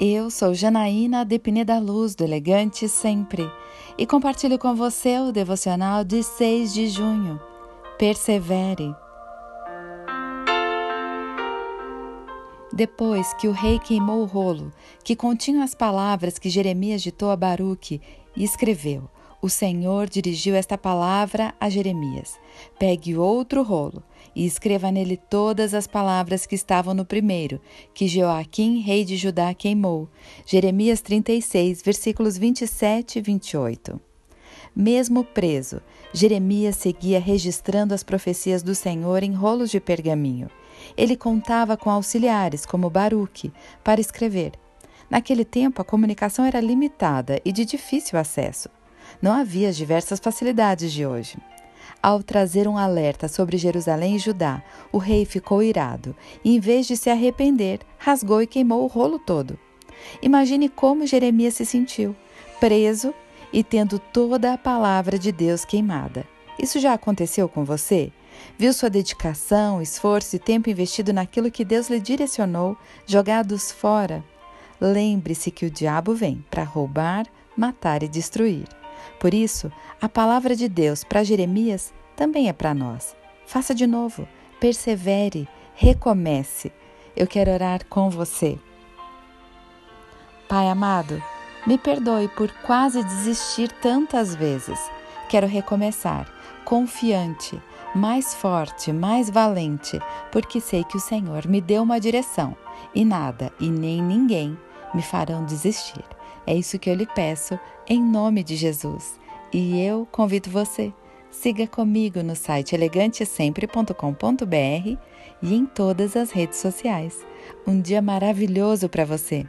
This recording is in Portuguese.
Eu sou Janaína Depine da Luz, do Elegante Sempre, e compartilho com você o devocional de 6 de junho. Persevere. Depois que o rei queimou o rolo, que continha as palavras que Jeremias ditou a Baruque, e escreveu: o Senhor dirigiu esta palavra a Jeremias: Pegue outro rolo e escreva nele todas as palavras que estavam no primeiro, que Joaquim, rei de Judá, queimou. Jeremias 36, versículos 27 e 28. Mesmo preso, Jeremias seguia registrando as profecias do Senhor em rolos de pergaminho. Ele contava com auxiliares, como Baruque, para escrever. Naquele tempo, a comunicação era limitada e de difícil acesso. Não havia as diversas facilidades de hoje. Ao trazer um alerta sobre Jerusalém e Judá, o rei ficou irado e, em vez de se arrepender, rasgou e queimou o rolo todo. Imagine como Jeremias se sentiu, preso e tendo toda a palavra de Deus queimada. Isso já aconteceu com você? Viu sua dedicação, esforço e tempo investido naquilo que Deus lhe direcionou jogados fora? Lembre-se que o diabo vem para roubar, matar e destruir. Por isso, a palavra de Deus para Jeremias também é para nós. Faça de novo, persevere, recomece. Eu quero orar com você. Pai amado, me perdoe por quase desistir tantas vezes. Quero recomeçar, confiante, mais forte, mais valente, porque sei que o Senhor me deu uma direção e nada e nem ninguém me farão desistir. É isso que eu lhe peço, em nome de Jesus. E eu convido você. Siga comigo no site elegantesempre.com.br e em todas as redes sociais. Um dia maravilhoso para você!